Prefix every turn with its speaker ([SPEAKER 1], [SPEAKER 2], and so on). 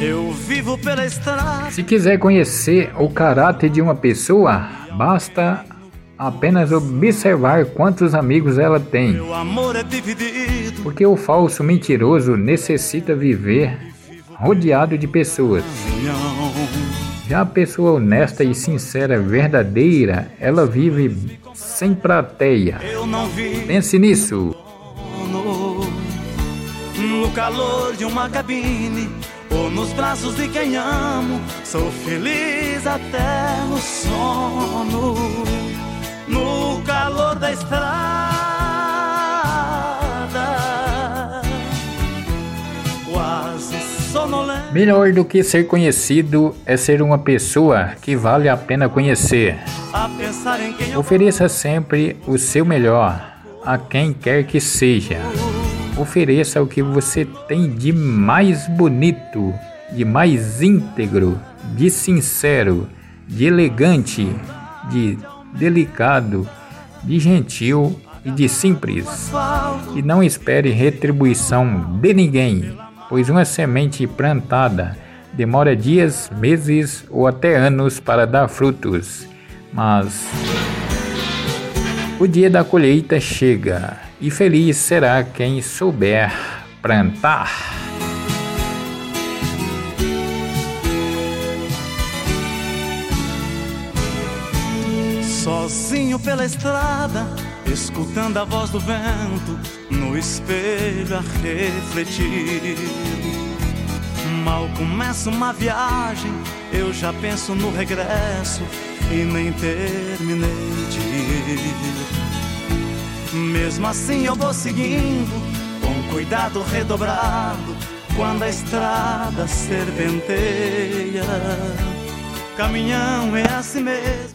[SPEAKER 1] Eu vivo pela estrada.
[SPEAKER 2] Se quiser conhecer o caráter de uma pessoa, basta apenas observar quantos amigos ela tem.
[SPEAKER 1] É.
[SPEAKER 2] Porque o falso mentiroso necessita viver rodeado de pessoas. Já a pessoa honesta e sincera, verdadeira, ela vive sem plateia.
[SPEAKER 1] Vi
[SPEAKER 2] Pense nisso.
[SPEAKER 1] no calor de uma cabine ou nos braços de quem amo. Sou feliz até no sono, no calor da estrada. Quase sonolento.
[SPEAKER 2] Melhor do que ser conhecido é ser uma pessoa que vale a pena conhecer.
[SPEAKER 1] A
[SPEAKER 2] Ofereça sempre o seu melhor a quem quer que seja. Ofereça o que você tem de mais bonito, de mais íntegro, de sincero, de elegante, de delicado, de gentil e de simples. E não espere retribuição de ninguém, pois uma semente plantada demora dias, meses ou até anos para dar frutos. Mas o dia da colheita chega e feliz será quem souber plantar.
[SPEAKER 1] Sozinho pela estrada, escutando a voz do vento, no espelho a refletir. Mal começa uma viagem, eu já penso no regresso e nem terminei de ir. Mesmo assim eu vou seguindo, com cuidado redobrado, quando a estrada serpenteia. Caminhão é assim mesmo.